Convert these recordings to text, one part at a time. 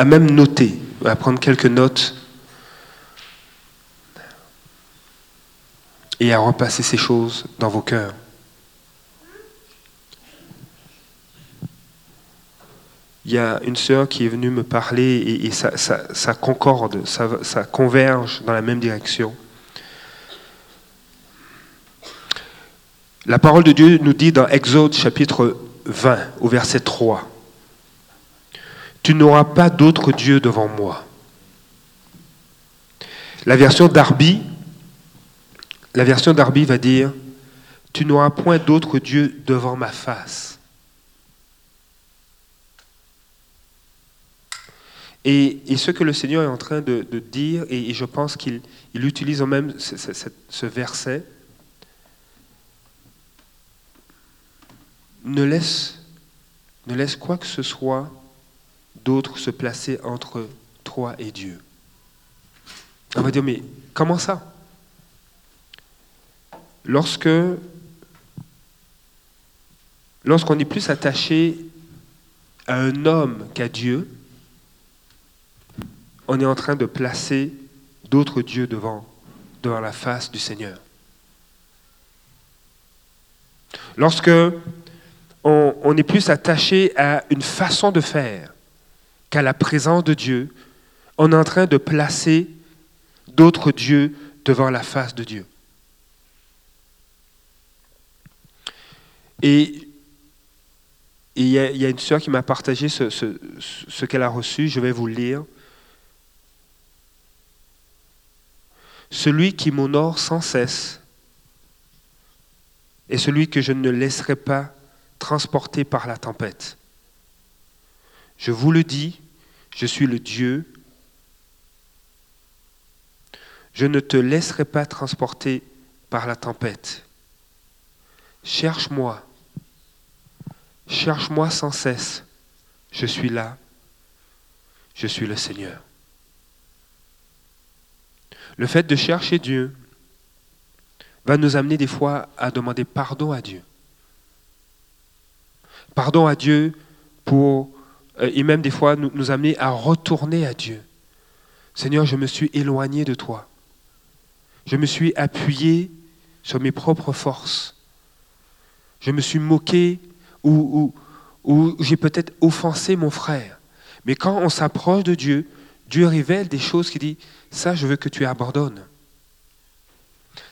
à même noter, à prendre quelques notes et à repasser ces choses dans vos cœurs. Il y a une sœur qui est venue me parler et, ça, concorde, ça converge dans la même direction. La parole de Dieu nous dit dans Exode chapitre 20 au verset 3, Tu n'auras pas d'autre Dieu devant moi. La version d'Arby, la version va dire, Tu n'auras point d'autre Dieu devant ma face. Et, ce que le Seigneur est en train de, dire, et, je pense qu'il utilise même ce verset, ne laisse, ne laisse quoi que ce soit d'autre se placer entre toi et Dieu. On va dire, mais comment ça? Lorsque lorsqu'on est plus attaché à un homme qu'à Dieu, on est en train de placer d'autres dieux devant, devant la face du Seigneur. Lorsque on, est plus attaché à une façon de faire qu'à la présence de Dieu. On est en train de placer d'autres dieux devant la face de Dieu. Et il y, a une sœur qui m'a partagé ce, ce qu'elle a reçu, je vais vous le lire. Celui qui m'honore sans cesse est celui que je ne laisserai pas transporté par la tempête. Je vous le dis, je suis le Dieu. Je ne te laisserai pas transporter par la tempête. Cherche-moi. Cherche-moi sans cesse. Je suis là. Je suis le Seigneur. Le fait de chercher Dieu va nous amener des fois à demander pardon à Dieu. Pardon à Dieu pour, et même des fois nous, nous amener à retourner à Dieu. Seigneur, je me suis éloigné de toi. Je me suis appuyé sur mes propres forces. Je me suis moqué ou, ou, ou j'ai peut-être offensé mon frère. Mais quand on s'approche de Dieu, Dieu révèle des choses qui dit, ça je veux que tu abandonnes.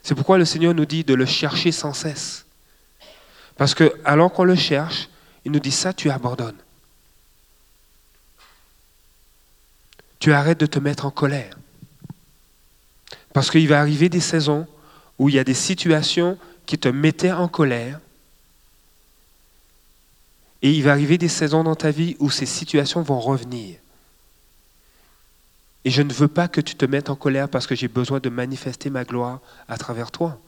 C'est pourquoi le Seigneur nous dit de le chercher sans cesse. Parce que alors qu'on le cherche, il nous dit ça, tu abandonnes. Tu arrêtes de te mettre en colère. Parce qu'il va arriver des saisons où il y a des situations qui te mettaient en colère. Et il va arriver des saisons dans ta vie où ces situations vont revenir. Et je ne veux pas que tu te mettes en colère parce que j'ai besoin de manifester ma gloire à travers toi.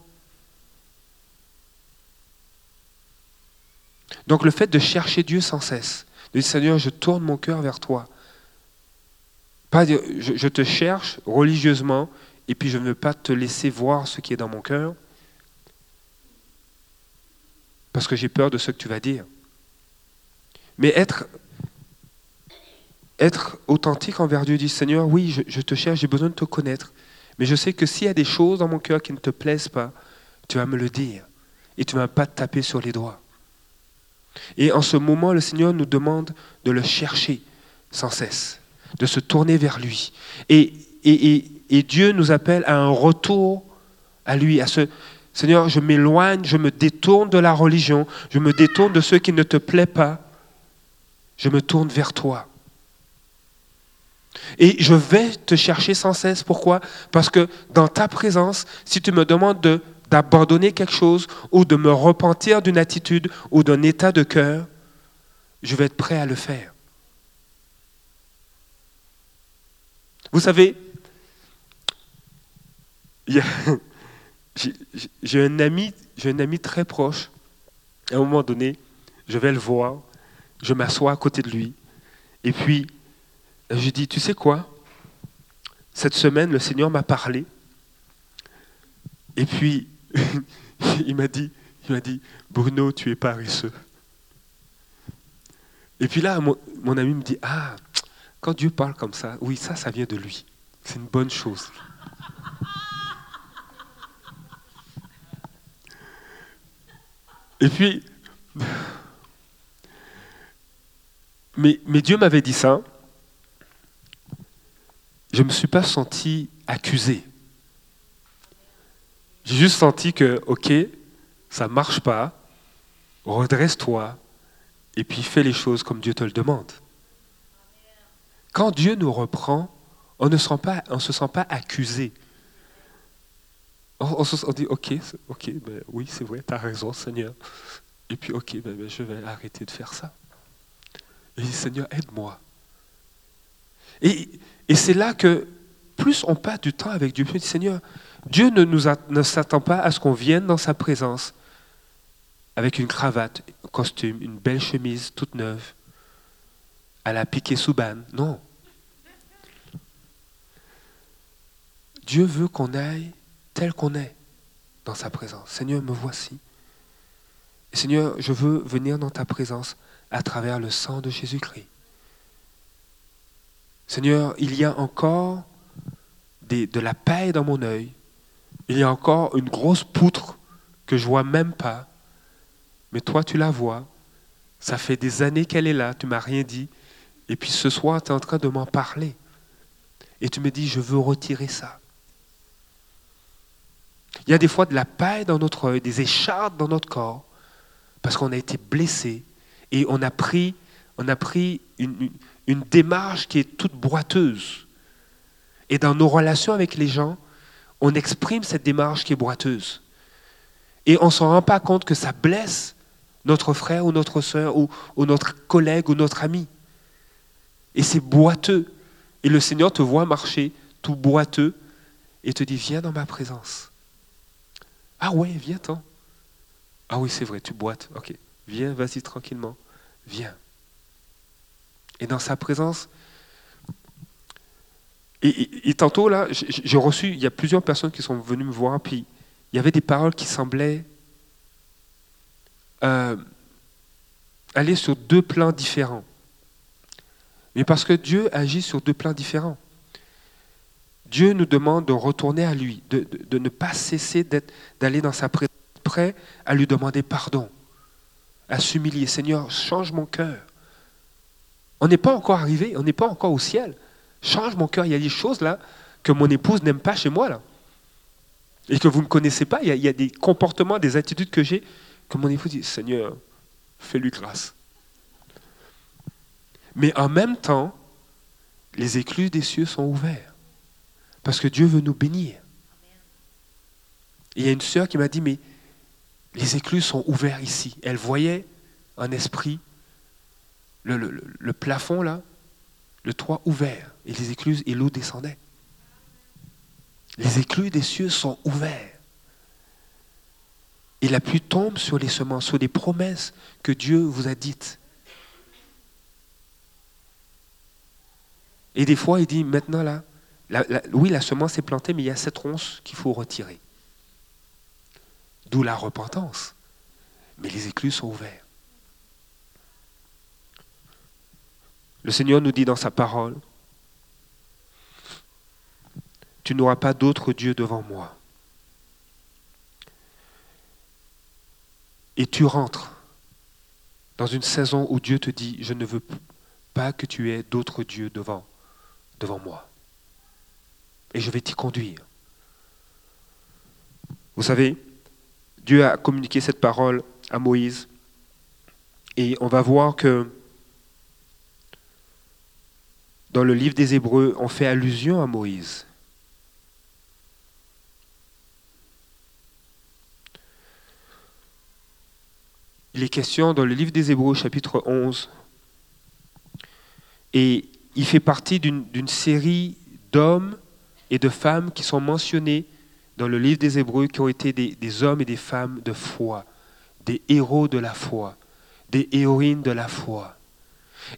Donc le fait de chercher Dieu sans cesse, de dire Seigneur, je tourne mon cœur vers toi. Pas dire, je, te cherche religieusement et puis je ne veux pas te laisser voir ce qui est dans mon cœur parce que j'ai peur de ce que tu vas dire. Mais être, être authentique envers Dieu, dit Seigneur, oui, je, je te cherche, j'ai besoin de te connaître. Mais je sais que s'il y a des choses dans mon cœur qui ne te plaisent pas, tu vas me le dire. Et tu ne vas pas te taper sur les doigts. Et en ce moment, le Seigneur nous demande de le chercher sans cesse, de se tourner vers lui. Et, Dieu nous appelle à un retour à lui, à ce Seigneur, je m'éloigne, je me détourne de la religion, je me détourne de ce qui ne te plaît pas, je me tourne vers toi. Et je vais te chercher sans cesse. Pourquoi? Parce que dans ta présence, si tu me demandes de d'abandonner quelque chose ou de me repentir d'une attitude ou d'un état de cœur, je vais être prêt à le faire. Vous savez, j'ai un ami, un ami très proche. À un moment donné, je vais le voir, je m'assois à côté de lui, et puis je dis, tu sais quoi? Cette semaine, le Seigneur m'a parlé, et puis il m'a dit, il m'a dit, Bruno, tu es paresseux. Et puis là, mon, ami me dit, ah, quand Dieu parle comme ça, oui, ça, ça vient de lui. C'est une bonne chose. Et puis, mais, mais Dieu m'avait dit ça. Je ne me suis pas senti accusé. J'ai juste senti que, ok, ça ne marche pas, redresse-toi, et puis fais les choses comme Dieu te le demande. Quand Dieu nous reprend, on ne se, sent pas, on se accusé. On, dit, ok, ok, ben oui, c'est vrai, tu as raison, Seigneur. Et puis, ok, ben, ben, je vais arrêter de faire ça. Et Seigneur, aide-moi. Et, c'est là que plus on passe du temps avec Dieu, plus Seigneur, Dieu ne, ne s'attend pas à ce qu'on vienne dans sa présence avec une cravate, un costume, une belle chemise toute neuve, à la piquée soubane. Non. Dieu veut qu'on aille tel qu'on est dans sa présence. Seigneur, me voici. Seigneur, je veux venir dans ta présence à travers le sang de Jésus-Christ. Seigneur, il y a encore de la paille dans mon œil. Il y a encore une grosse poutre que je vois même pas. Mais toi, tu la vois. Ça fait des années qu'elle est là, tu m'as rien dit. Et puis ce soir, tu es en train de m'en parler. Et tu me dis, je veux retirer ça. Il y a des fois de la paille dans notre œil, des échardes dans notre corps, parce qu'on a été blessé et on a pris, une, démarche qui est toute boiteuse. Et dans nos relations avec les gens, on exprime cette démarche qui est boiteuse. Et on ne s'en rend pas compte que ça blesse notre frère ou notre soeur ou notre collègue ou notre ami. Et c'est boiteux. Et le Seigneur te voit marcher tout boiteux et te dit, viens dans ma présence. Ah ouais, viens-t'en. Ah oui, c'est vrai, tu boites. Ok, viens, vas-y tranquillement. Viens. Et dans sa présence, et, tantôt, là, j'ai reçu, il y a plusieurs personnes qui sont venues me voir, puis il y avait des paroles qui semblaient euh, aller sur deux plans différents. Mais parce que Dieu agit sur deux plans différents. Dieu nous demande de retourner à lui, de, ne pas cesser d'aller dans sa présence, prêt à lui demander pardon, à s'humilier. Seigneur, change mon cœur. On n'est pas encore arrivé, on n'est pas encore au ciel. Change mon cœur. Il y a des choses là que mon épouse n'aime pas chez moi là. Et que vous ne connaissez pas. Il y, a, des comportements, des attitudes que j'ai que mon épouse dit Seigneur, fais-lui grâce. Mais en même temps, les écluses des cieux sont ouverts. Parce que Dieu veut nous bénir. Il y a une sœur qui m'a dit, mais les écluses sont ouverts ici. Elle voyait en esprit le plafond là, le toit ouvert et les écluses et l'eau descendait. Les écluses des cieux sont ouverts. Et la pluie tombe sur les semences, sur les promesses que Dieu vous a dites. Et des fois, il dit, maintenant là, oui, la semence est plantée, mais il y a cette ronce qu'il faut retirer. D'où la repentance. Mais les écluses sont ouverts. Le Seigneur nous dit dans sa parole, tu n'auras pas d'autre Dieu devant moi. Et tu rentres dans une saison où Dieu te dit, je ne veux pas que tu aies d'autres dieux devant, devant moi. Et je vais t'y conduire. Vous savez, Dieu a communiqué cette parole à Moïse. Et on va voir que dans le livre des Hébreux, on fait allusion à Moïse. Il est question dans le livre des Hébreux, chapitre 11, et il fait partie d'une série d'hommes et de femmes qui sont mentionnés dans le livre des Hébreux, qui ont été des, hommes et des femmes de foi, des héros de la foi, des héroïnes de la foi.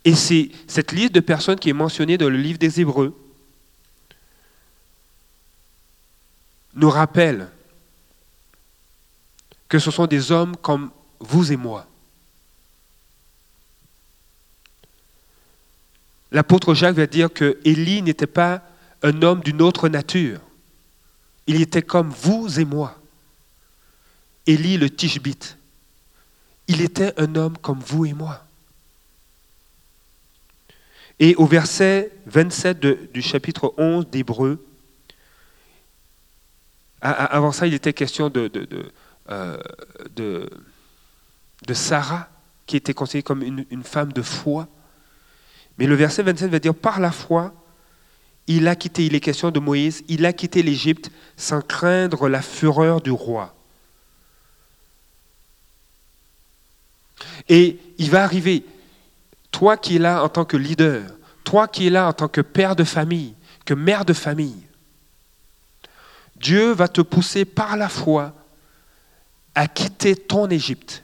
Et c'est cette liste de personnes qui est mentionnée dans le livre des Hébreux nous rappelle que ce sont des hommes comme vous et moi. L'apôtre Jacques va dire que Élie n'était pas un homme d'une autre nature. Il était comme vous et moi. Élie le Tishbite. Il était un homme comme vous et moi. Et au verset 27 du chapitre 11 d'Hébreu, avant ça, il était question de, euh, de, Sarah, qui était considérée comme une, femme de foi. Mais le verset 27 va dire, par la foi, il a quitté, il est question de Moïse, il a quitté l'Égypte sans craindre la fureur du roi. Et il va arriver, toi qui es là en tant que leader, toi qui es là en tant que père de famille, que mère de famille, Dieu va te pousser par la foi à quitter ton Égypte,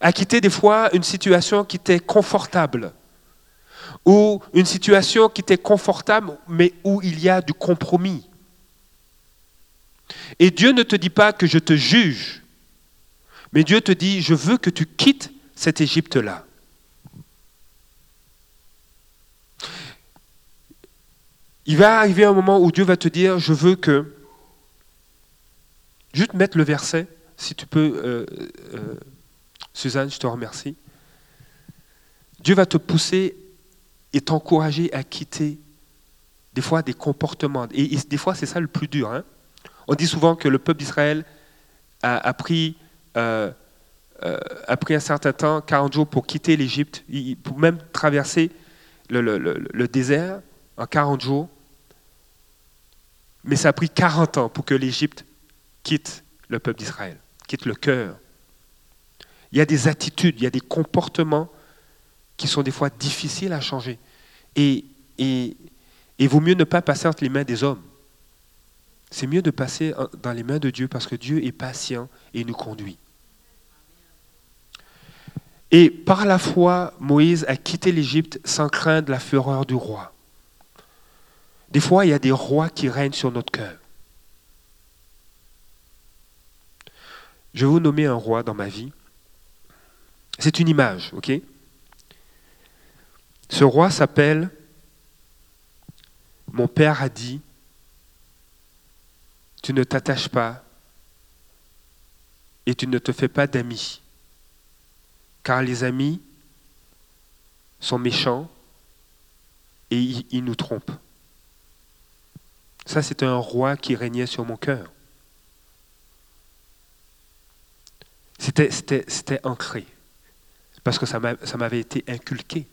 à quitter des fois une situation qui t'est confortable, ou une situation qui t'est confortable, mais où il y a du compromis. Et Dieu ne te dit pas que je te juge, mais Dieu te dit, je veux que tu quittes cette Égypte-là. Il va arriver un moment où Dieu va te dire, je veux que... Juste mettre le verset, si tu peux, euh, euh, Suzanne, je te remercie. Dieu va te pousser et t'encourager à quitter des fois des comportements. Et, des fois, c'est ça le plus dur. Hein. On dit souvent que le peuple d'Israël a, pris, euh, a pris un certain temps, 40 jours, pour quitter l'Égypte, pour même traverser le, le désert en 40 jours. Mais ça a pris 40 ans pour que l'Égypte quitte le peuple d'Israël, quitte le cœur. Il y a des attitudes, il y a des comportements qui sont des fois difficiles à changer. Et, et, vaut mieux ne pas passer entre les mains des hommes. C'est mieux de passer dans les mains de Dieu parce que Dieu est patient et nous conduit. Et par la foi, Moïse a quitté l'Égypte sans craindre la fureur du roi. Des fois, il y a des rois qui règnent sur notre cœur. Je vais vous nommer un roi dans ma vie. C'est une image, ok? Ce roi s'appelle Mon père a dit Tu ne t'attaches pas et tu ne te fais pas d'amis, car les amis sont méchants et ils nous trompent. Ça, c'était un roi qui régnait sur mon cœur. C'était ancré, parce que ça m'avait été inculqué.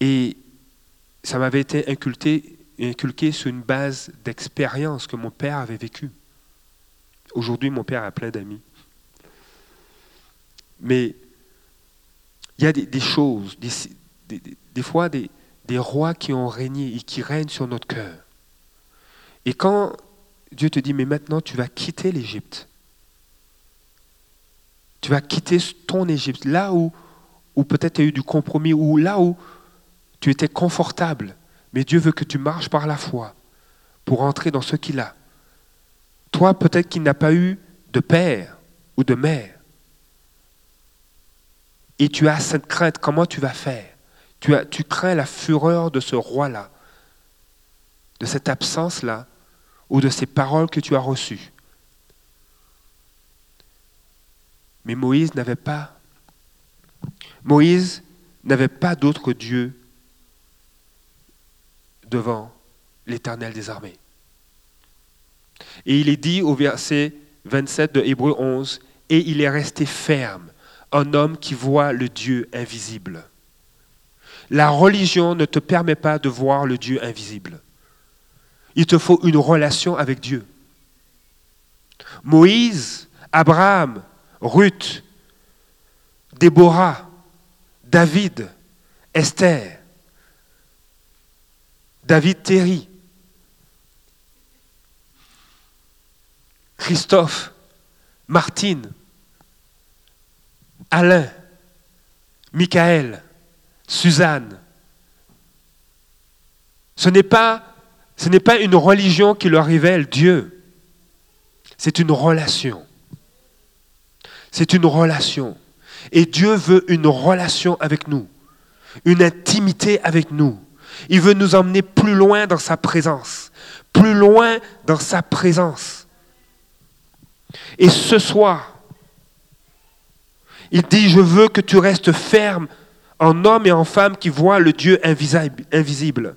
Et ça m'avait été inculqué, sur une base d'expérience que mon père avait vécue. Aujourd'hui, mon père a plein d'amis. Mais il y a des, choses, des fois des, des rois qui ont régné et qui règnent sur notre cœur. Et quand Dieu te dit, mais maintenant tu vas quitter l'Égypte, tu vas quitter ton Égypte, là où, peut-être tu as eu du compromis, ou là où tu étais confortable, mais Dieu veut que tu marches par la foi pour entrer dans ce qu'il a. Toi, peut-être qu'il n'a pas eu de père ou de mère, et tu as cette crainte, comment tu vas faire? Tu crains la fureur de ce roi-là, de cette absence-là, ou de ces paroles que tu as reçues. Mais Moïse n'avait pas, d'autre Dieu devant l'Éternel des armées. Et il est dit au verset 27 de Hébreu 11, et il est resté ferme, un homme qui voit le Dieu invisible. La religion ne te permet pas de voir le Dieu invisible. Il te faut une relation avec Dieu. Moïse, Abraham, Ruth, Déborah, David, Esther, David Terry, Christophe, Martine, Alain, Michael, Suzanne. Ce n'est pas, ce n'est pas une religion qui leur révèle Dieu. C'est une relation. C'est une relation. Et Dieu veut une relation avec nous, une intimité avec nous. Il veut nous emmener plus loin dans sa présence, plus loin dans sa présence. Et ce soir, il dit, je veux que tu restes ferme en homme et en femme qui voient le Dieu invisible.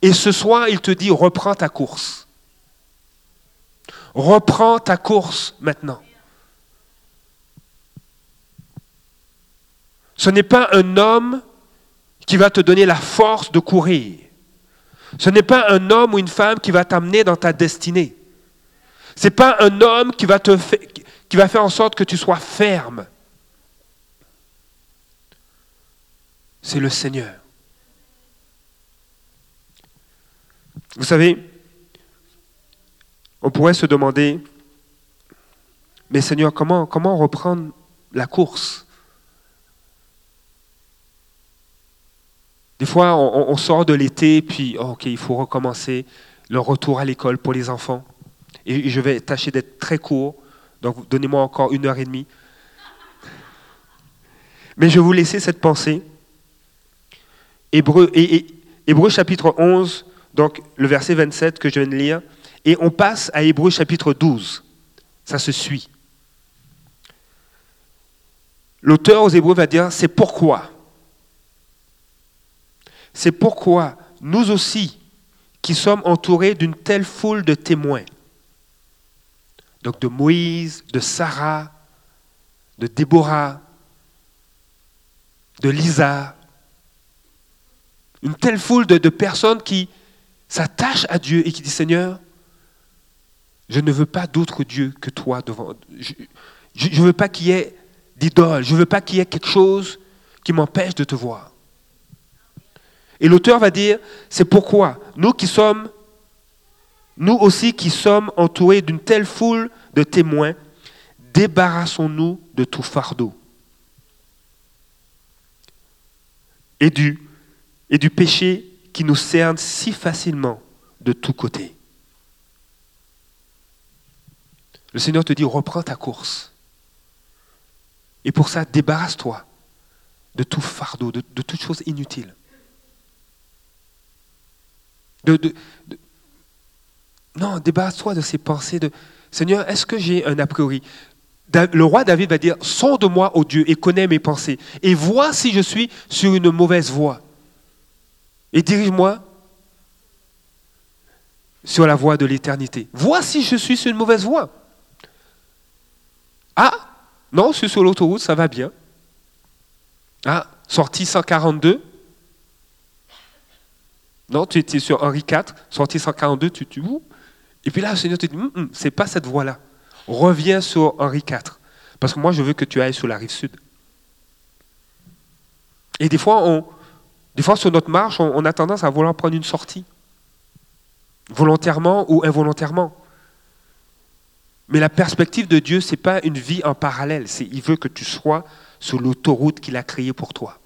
Et ce soir, il te dit, reprends ta course. Reprends ta course maintenant. Ce n'est pas un homme qui va te donner la force de courir. Ce n'est pas un homme ou une femme qui va t'amener dans ta destinée. Ce n'est pas un homme qui va, te faire en sorte que tu sois ferme. C'est le Seigneur. Vous savez, on pourrait se demander, mais Seigneur, comment reprendre la course? Des fois, on, sort de l'été, puis oh, ok, il faut recommencer le retour à l'école pour les enfants. Et je vais tâcher d'être très court, donc donnez-moi encore une heure et demie. Mais je vais vous laisser cette pensée. Hébreu, Hébreu chapitre 11, donc le verset 27 que je viens de lire, et on passe à Hébreu chapitre 12. Ça se suit. L'auteur aux Hébreux va dire, c'est pourquoi? C'est pourquoi nous aussi, qui sommes entourés d'une telle foule de témoins, donc de Moïse, de Sarah, de Déborah, de Lisa, une telle foule de, personnes qui s'attachent à Dieu et qui disent Seigneur, je ne veux pas d'autre Dieu que toi devant. Je ne veux pas qu'il y ait d'idole, je ne veux pas qu'il y ait quelque chose qui m'empêche de te voir. Et l'auteur va dire, c'est pourquoi nous qui sommes, nous aussi qui sommes entourés d'une telle foule de témoins, débarrassons-nous de tout fardeau et du, péché qui nous cerne si facilement de tous côtés. Le Seigneur te dit, reprends ta course. Et pour ça, débarrasse-toi de tout fardeau, de, de toute chose inutile. Non, débarrasse-toi de ces pensées de Seigneur, est-ce que j'ai un a priori? Le roi David va dire Sonde-moi, ô Dieu, et connais mes pensées, et vois si je suis sur une mauvaise voie. Et dirige-moi sur la voie de l'éternité. Vois si je suis sur une mauvaise voie. Ah, non, je suis sur l'autoroute, ça va bien. Ah, sortie 142, non, tu étais sur Henri IV, sorti 142, tu, tu Et puis là, le Seigneur te dit, hum, hum, c'est pas cette voie-là. Reviens sur Henri IV. Parce que moi, je veux que tu ailles sur la rive sud. Et des fois, des fois sur notre marche, on, a tendance à vouloir prendre une sortie. Volontairement ou involontairement. Mais la perspective de Dieu, ce n'est pas une vie en parallèle. Il veut que tu sois sur l'autoroute qu'il a créée pour toi.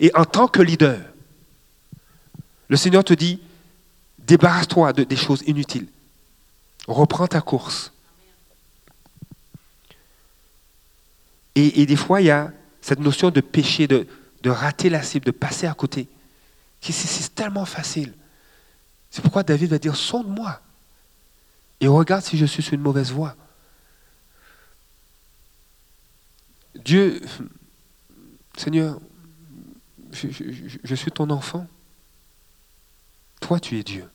Et en tant que leader, le Seigneur te dit, débarrasse-toi de, des choses inutiles. Reprends ta course. Et, des fois, il y a cette notion de péché, de, rater la cible, de passer à côté. C'est tellement facile. C'est pourquoi David va dire, sonde-moi et regarde si je suis sur une mauvaise voie. Dieu, Seigneur, je suis ton enfant. Tu es Dieu.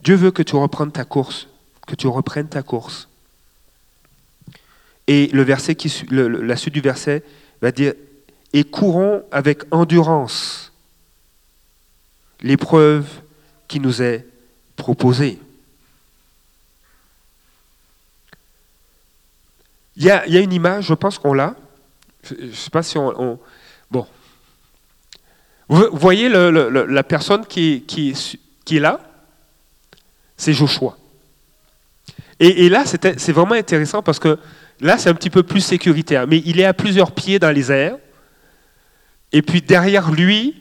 Dieu veut que tu reprennes ta course, que tu reprennes ta course. Et le verset qui, la suite du verset va dire Et courons avec endurance l'épreuve qui nous est proposée. Il y, a, une image, je pense qu'on l'a. Je ne sais pas si on, vous voyez la personne qui, est là? C'est Joshua. Et, là, c'est vraiment intéressant parce que là, c'est un petit peu plus sécuritaire. Mais il est à plusieurs pieds dans les airs. Et puis derrière lui,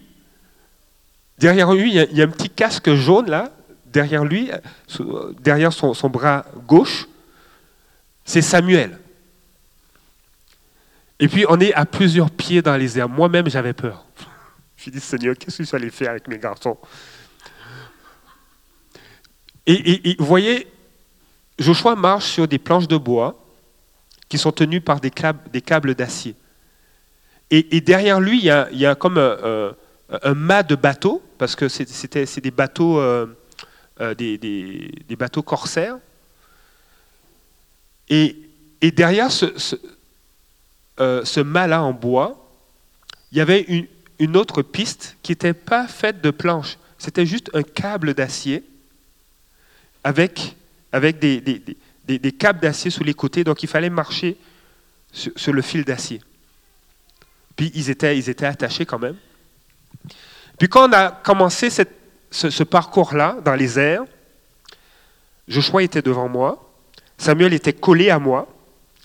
derrière lui, il y a, un petit casque jaune là, derrière lui, derrière son, bras gauche. C'est Samuel. Et puis on est à plusieurs pieds dans les airs. Moi-même, j'avais peur. Je dit, Seigneur, qu'est-ce que je vais faire avec mes garçons? Et, vous voyez, Joshua marche sur des planches de bois qui sont tenues par des câbles, d'acier. Et, derrière lui, il y a, comme un, mât de bateau, parce que c'est des bateaux, euh, euh, des, bateaux corsaires. Et, derrière ce, ce, euh, ce mât-là en bois, il y avait une, une autre piste qui n'était pas faite de planches. C'était juste un câble d'acier avec, avec des, des, câbles d'acier sous les côtés. Donc il fallait marcher sur, le fil d'acier. Puis ils étaient, ils étaient attachés quand même. Puis quand on a commencé cette, ce, parcours-là dans les airs, Joshua était devant moi, Samuel était collé à moi,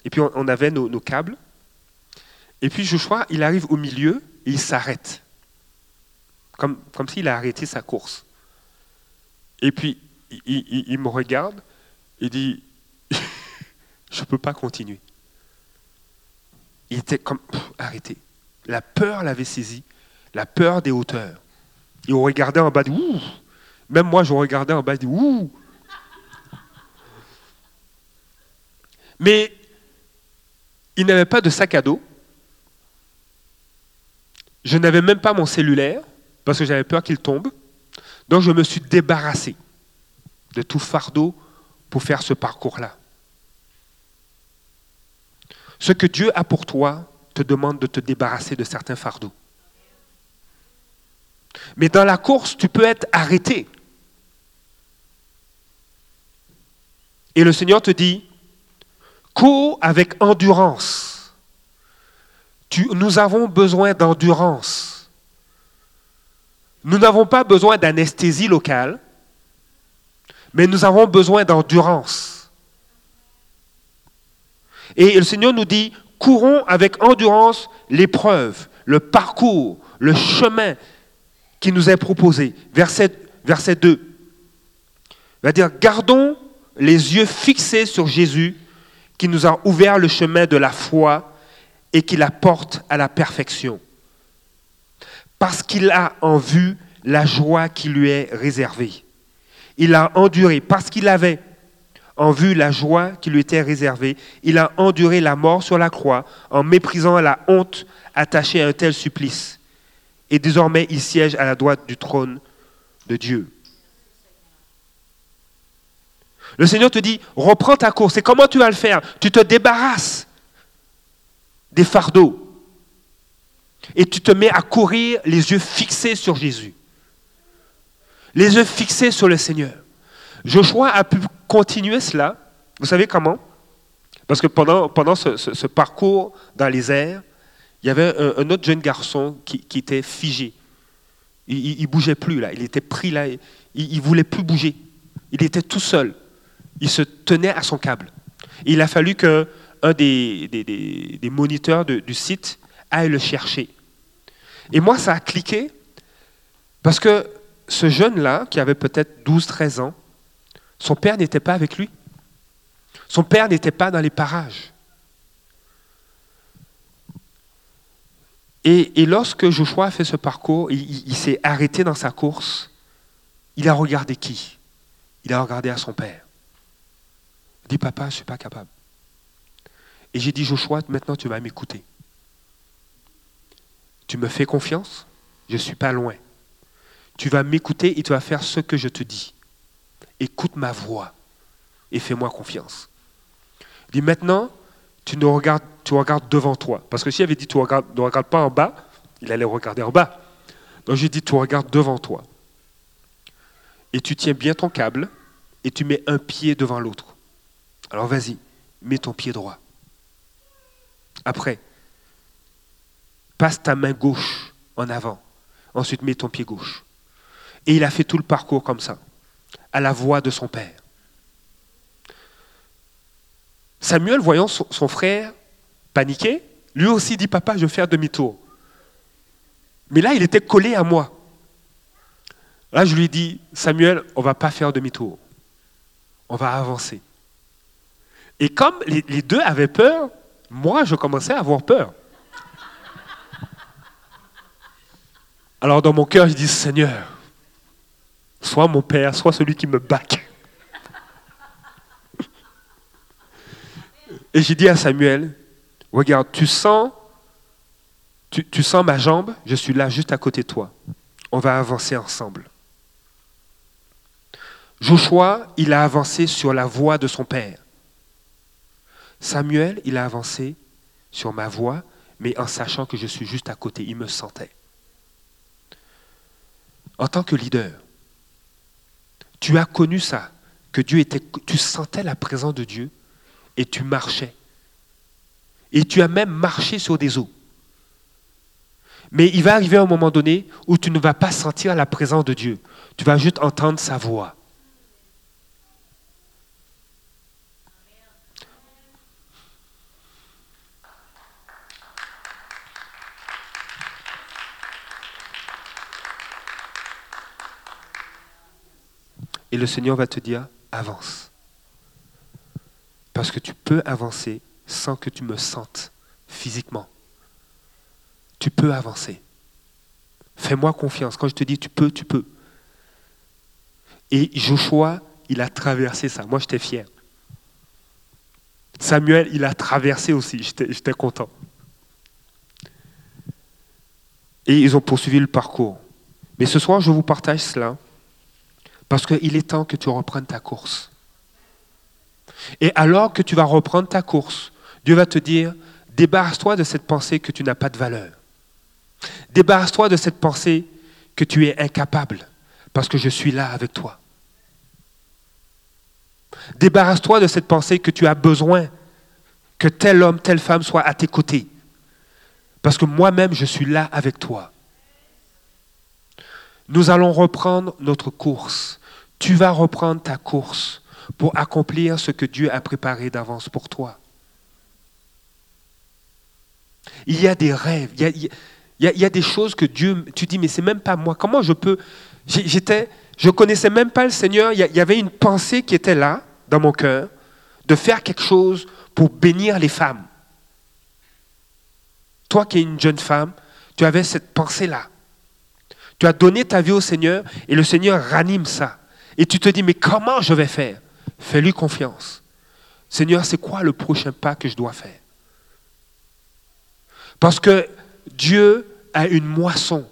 et puis on, avait nos, nos, câbles. Et puis Joshua, il arrive au milieu, il s'arrête. Comme, s'il a arrêté sa course. Et puis, il, me regarde et dit, je ne peux pas continuer. Il était comme, arrêté. La peur l'avait saisi, la peur des hauteurs. Il regardait en bas, dit, ouh. Même moi, je regardais en bas, dit, ouh. Mais il n'avait pas de sac à dos. Je n'avais même pas mon cellulaire parce que j'avais peur qu'il tombe. Donc je me suis débarrassé de tout fardeau pour faire ce parcours-là. Ce que Dieu a pour toi te demande de te débarrasser de certains fardeaux. Mais dans la course, tu peux être arrêté. Et le Seigneur te dit, cours avec endurance nous avons besoin d'endurance. Nous n'avons pas besoin d'anesthésie locale, mais nous avons besoin d'endurance. Et le Seigneur nous dit, courons avec endurance l'épreuve, le parcours, le chemin qui nous est proposé. Verset, verset 2. Il va dire, gardons les yeux fixés sur Jésus qui nous a ouvert le chemin de la foi et qui la porte à la perfection. Parce qu'il a en vue la joie qui lui est réservée. Il a enduré, parce qu'il avait en vue la joie qui lui était réservée, il a enduré la mort sur la croix en méprisant la honte attachée à un tel supplice. Et désormais, il siège à la droite du trône de Dieu. Le Seigneur te dit, reprends ta course. Et comment tu vas le faire? Tu te débarrasses des fardeaux. Et tu te mets à courir les yeux fixés sur Jésus. Les yeux fixés sur le Seigneur. Joshua a pu continuer cela. Vous savez comment? Parce que pendant, pendant ce, parcours dans les airs, il y avait un, autre jeune garçon qui, était figé. Il ne bougeait plus là. Il était pris là. Il ne voulait plus bouger. Il était tout seul. Il se tenait à son câble. Il a fallu que un des, moniteurs du site aille le chercher. Et moi, ça a cliqué parce que ce jeune-là, qui avait peut-être 12-13 ans, son père n'était pas avec lui. Son père n'était pas dans les parages. Et, lorsque Joshua a fait ce parcours, il, il s'est arrêté dans sa course. Il a regardé qui? Il a regardé à son père. Il dit, papa, je ne suis pas capable. Et j'ai dit, Joshua, maintenant tu vas m'écouter. Tu me fais confiance? Je ne suis pas loin. Tu vas m'écouter et tu vas faire ce que je te dis. Écoute ma voix et fais-moi confiance. Il dit maintenant, tu, ne regardes, tu regardes devant toi. Parce que s'il avait dit tu regardes, ne regarde pas en bas, il allait regarder en bas. Donc j'ai dit tu regardes devant toi. Et tu tiens bien ton câble et tu mets un pied devant l'autre. Alors vas-y, mets ton pied droit. Après, passe ta main gauche en avant. Ensuite, mets ton pied gauche. Et il a fait tout le parcours comme ça, à la voix de son père. Samuel, voyant son, frère paniquer, lui aussi dit, papa, je vais faire demi-tour. Mais là, il était collé à moi. Là, je lui dis, Samuel, on ne va pas faire demi-tour. On va avancer. Et comme les deux avaient peur, moi, je commençais à avoir peur. Alors dans mon cœur, je dis, Seigneur, soit mon père, soit celui qui me bac. Et j'ai dit à Samuel, regarde, tu sens, tu, tu sens ma jambe, je suis là juste à côté de toi. On va avancer ensemble. Joshua, il a avancé sur la voie de son père. Samuel, il a avancé sur ma voie, mais en sachant que je suis juste à côté, il me sentait. En tant que leader, tu as connu ça, que Dieu était, tu sentais la présence de Dieu et tu marchais. Et tu as même marché sur des eaux. Mais il va arriver un moment donné où tu ne vas pas sentir la présence de Dieu. Tu vas juste entendre sa voix. Et le Seigneur va te dire, avance. Parce que tu peux avancer sans que tu me sentes physiquement. Tu peux avancer. Fais-moi confiance. Quand je te dis tu peux, tu peux. Et Joshua, il a traversé ça. Moi, j'étais fier. Samuel, il a traversé aussi. J'étais content. Et ils ont poursuivi le parcours. Mais ce soir, je vous partage cela parce qu'il est temps que tu reprennes ta course. Et alors que tu vas reprendre ta course, Dieu va te dire, débarrasse-toi de cette pensée que tu n'as pas de valeur. Débarrasse-toi de cette pensée que tu es incapable, parce que je suis là avec toi. Débarrasse-toi de cette pensée que tu as besoin que tel homme, telle femme soit à tes côtés, parce que moi-même, je suis là avec toi. Nous allons reprendre notre course. Tu vas reprendre ta course pour accomplir ce que Dieu a préparé d'avance pour toi. Il y a des rêves, il y a, des choses que Dieu, tu dis, mais c'est même pas moi. Comment je peux J'étais, je connaissais même pas le Seigneur. Il y avait une pensée qui était là dans mon cœur de faire quelque chose pour bénir les femmes. Toi qui es une jeune femme, tu avais cette pensée-là. Tu as donné ta vie au Seigneur et le Seigneur ranime ça. Et tu te dis, mais comment je vais faire? Fais-lui confiance. Seigneur, c'est quoi le prochain pas que je dois faire? Parce que Dieu a une moisson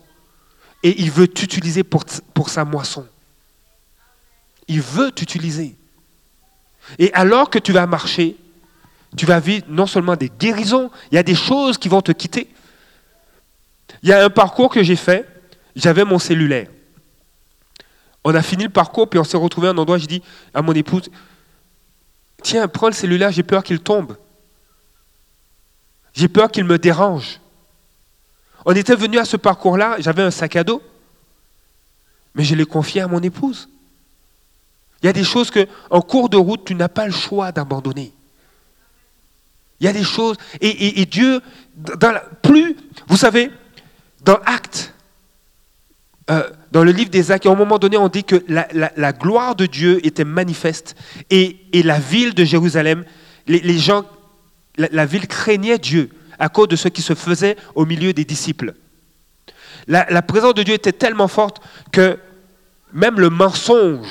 et il veut t'utiliser pour, pour sa moisson. Il veut t'utiliser. Et alors que tu vas marcher, tu vas vivre non seulement des guérisons, il y a des choses qui vont te quitter. Il y a un parcours que j'ai fait, j'avais mon cellulaire. On a fini le parcours, puis on s'est retrouvé à un endroit, j'ai dit à mon épouse, tiens, prends le cellulaire, j'ai peur qu'il tombe. J'ai peur qu'il me dérange. On était venu à ce parcours-là, j'avais un sac à dos, mais je l'ai confié à mon épouse. Il y a des choses que, en cours de route, tu n'as pas le choix d'abandonner. Il y a des choses, et, Dieu, plus, vous savez, dans Actes, euh, dans le livre des Actes, à un moment donné, on dit que la, gloire de Dieu était manifeste et, la ville de Jérusalem, les, gens, la, ville craignait Dieu à cause de ce qui se faisait au milieu des disciples. La, présence de Dieu était tellement forte que même le mensonge,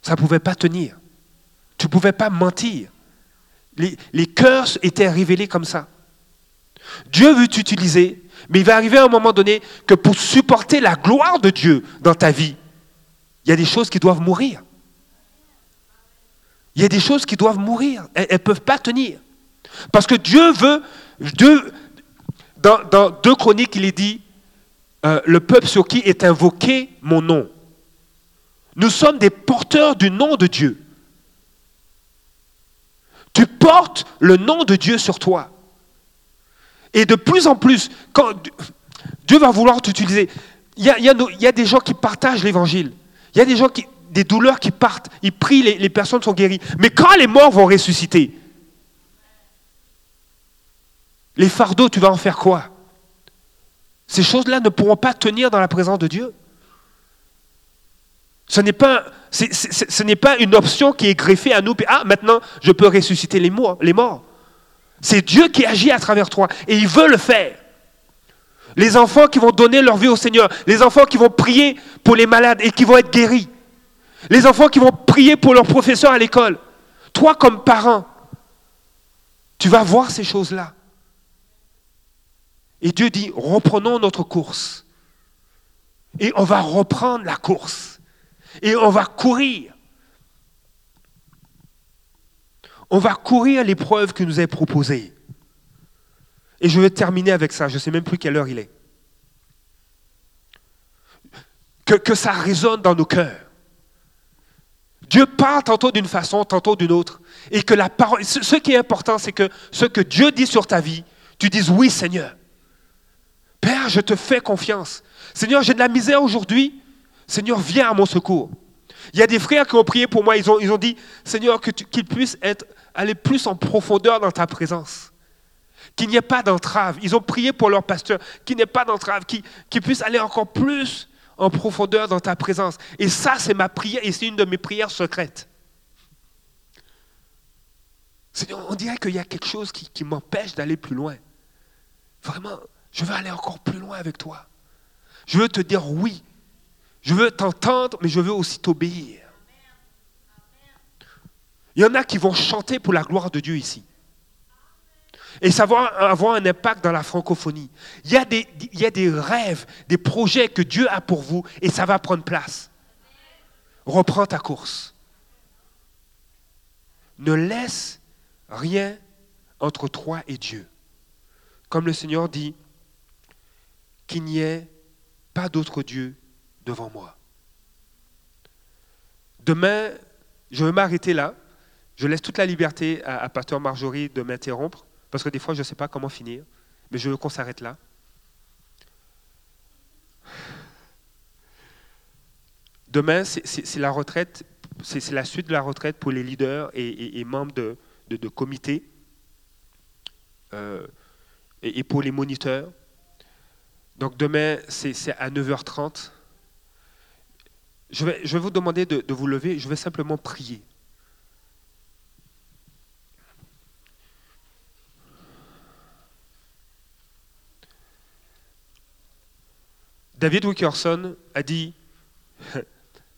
ça ne pouvait pas tenir. Tu ne pouvais pas mentir. Les, les cœurs étaient révélés comme ça. Dieu veut t'utiliser mais il va arriver un moment donné que pour supporter la gloire de Dieu dans ta vie, il y a des choses qui doivent mourir. Il y a des choses qui doivent mourir. Elles ne peuvent pas tenir. Parce que Dieu veut, dans deux chroniques, il est dit, euh, le peuple sur qui est invoqué mon nom. Nous sommes des porteurs du nom de Dieu. Tu portes le nom de Dieu sur toi. Et de plus en plus, quand Dieu va vouloir t'utiliser, il y a, des gens qui partagent l'évangile. Il y a des gens qui, des douleurs qui partent. Ils prient, les, personnes sont guéries. Mais quand les morts vont ressusciter, les fardeaux, tu vas en faire quoi? Ces choses-là ne pourront pas tenir dans la présence de Dieu. Ce n'est pas, ce n'est pas une option qui est greffée à nous. Ah, maintenant, je peux ressusciter. Les morts. C'est Dieu qui agit à travers toi et il veut le faire. Les enfants qui vont donner leur vie au Seigneur, les enfants qui vont prier pour les malades et qui vont être guéris, les enfants qui vont prier pour leurs professeurs à l'école. Toi, comme parent, tu vas voir ces choses-là. Et Dieu dit, reprenons notre course. Et on va reprendre la course. Et on va courir. On va courir l'épreuve que nous est proposée. Et je vais terminer avec ça. Je ne sais même plus quelle heure il est. Que, ça résonne dans nos cœurs. Dieu parle tantôt d'une façon, tantôt d'une autre. Et que la parole. Ce qui est important, c'est que ce que Dieu dit sur ta vie, tu dises oui, Seigneur. Père, je te fais confiance. Seigneur, j'ai de la misère aujourd'hui. Seigneur, viens à mon secours. Il y a des frères qui ont prié pour moi. Ils ont, ils ont dit, Seigneur, qu'ils puissent être, aller plus en profondeur dans ta présence. Qu'il n'y ait pas d'entrave. Ils ont prié pour leur pasteur. Qu'il n'y ait pas d'entrave. Qu'ils puissent aller encore plus en profondeur dans ta présence. Et ça, c'est ma prière et c'est une de mes prières secrètes. Seigneur, on dirait qu'il y a quelque chose qui, qui m'empêche d'aller plus loin. Vraiment, je veux aller encore plus loin avec toi. Je veux te dire oui. Je veux t'entendre, mais je veux aussi t'obéir. Il y en a qui vont chanter pour la gloire de Dieu ici. Et ça va avoir un impact dans la francophonie. Il y, a des, il y a des rêves, des projets que Dieu a pour vous et ça va prendre place. Reprends ta course. Ne laisse rien entre toi et Dieu. Comme le Seigneur dit, qu'il n'y ait pas d'autre Dieu devant moi. Demain, je vais m'arrêter là. Je laisse toute la liberté à, à Pasteur Marjorie de m'interrompre. Parce que des fois, je ne sais pas comment finir, mais je veux qu'on s'arrête là. Demain, c'est la retraite, c'est la suite de la retraite pour les leaders et, membres de, comités euh, et, pour les moniteurs. Donc demain, c'est à 9h30. Je vais, je vais vous demander de, de vous lever, je vais simplement prier. David Wickerson a dit,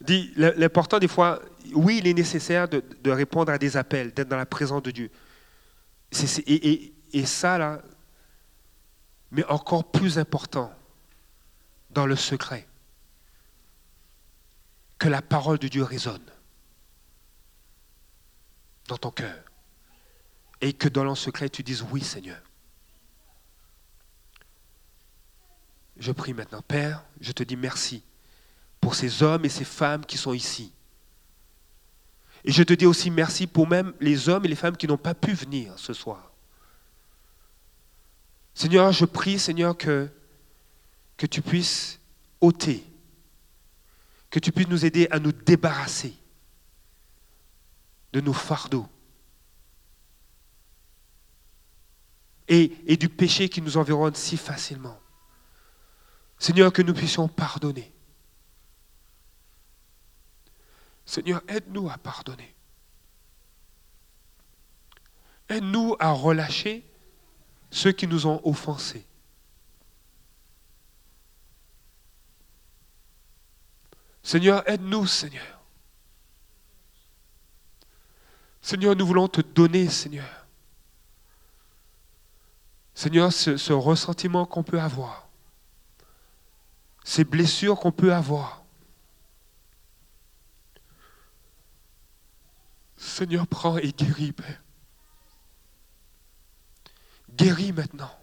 dit l'important des fois, oui, il est nécessaire de, répondre à des appels, d'être dans la présence de Dieu. et, et, ça, là, mais encore plus important, dans le secret, que la parole de Dieu résonne dans ton cœur. Et que dans le secret, tu dises oui, Seigneur. Je prie maintenant, Père, je te dis merci pour ces hommes et ces femmes qui sont ici. Et je te dis aussi merci pour même les hommes et les femmes qui n'ont pas pu venir ce soir. Seigneur, je prie, Seigneur, que, que tu puisses ôter, que tu puisses nous aider à nous débarrasser de nos fardeaux et, et du péché qui nous environne si facilement. Seigneur, que nous puissions pardonner. Seigneur, aide-nous à pardonner. Aide-nous à relâcher ceux qui nous ont offensés. Seigneur, aide-nous, Seigneur. Seigneur, nous voulons te donner, Seigneur. Seigneur, ce, ressentiment qu'on peut avoir ces blessures qu'on peut avoir. Seigneur, prends et guéris, Père. Guéris maintenant.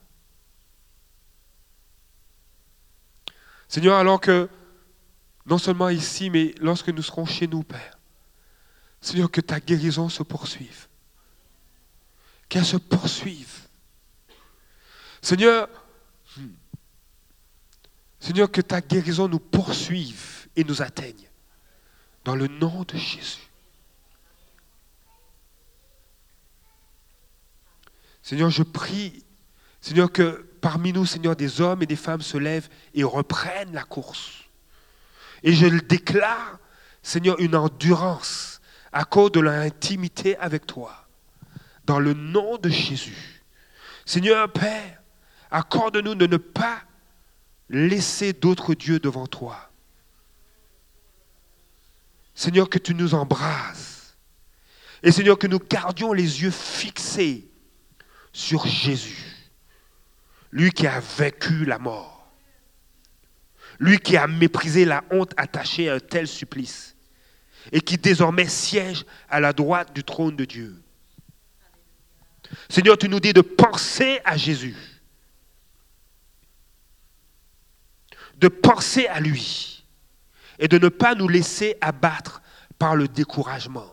Seigneur, alors que, non seulement ici, mais lorsque nous serons chez nous, Père, Seigneur, que ta guérison se poursuive. Qu'elle se poursuive. Seigneur, Seigneur, que ta guérison nous poursuive et nous atteigne. Dans le nom de Jésus. Seigneur, je prie, Seigneur, que parmi nous, Seigneur, des hommes et des femmes se lèvent et reprennent la course. Et je le déclare, Seigneur, une endurance à cause de l'intimité avec toi. Dans le nom de Jésus. Seigneur Père, accorde-nous de ne pas laisser d'autres dieux devant toi. Seigneur, que tu nous embrases. Et Seigneur, que nous gardions les yeux fixés sur Jésus, lui qui a vaincu la mort, lui qui a méprisé la honte attachée à un tel supplice, et qui désormais siège à la droite du trône de Dieu. Seigneur, tu nous dis de penser à Jésus, de penser à lui et de ne pas nous laisser abattre par le découragement.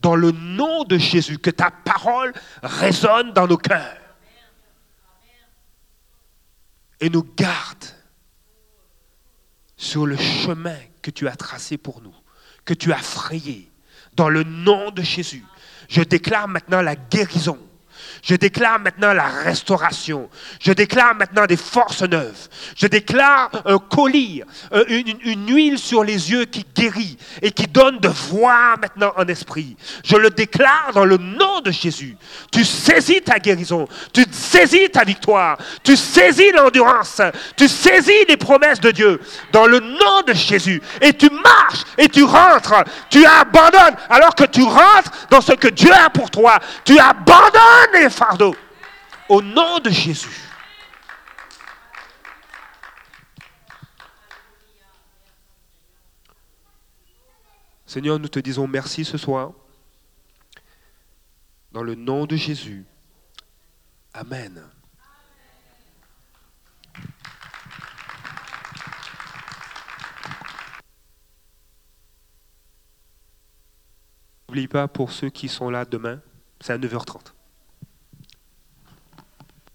Dans le nom de Jésus, que ta parole résonne dans nos cœurs et nous garde sur le chemin que tu as tracé pour nous, que tu as frayé. Dans le nom de Jésus, je déclare maintenant la guérison je déclare maintenant la restauration. Je déclare maintenant des forces neuves. Je déclare un colis, une, huile sur les yeux qui guérit et qui donne de voir maintenant en esprit. Je le déclare dans le nom de Jésus. Tu saisis ta guérison. Tu saisis ta victoire. Tu saisis l'endurance. Tu saisis les promesses de Dieu dans le nom de Jésus. Et tu marches et tu rentres. Tu abandonnes alors que tu rentres dans ce que Dieu a pour toi. Tu abandonnes les fardeau. Au nom de Jésus. Seigneur, nous te disons merci ce soir. Dans le nom de Jésus. Amen. N'oublie pas pour ceux qui sont là demain, c'est à 9h30.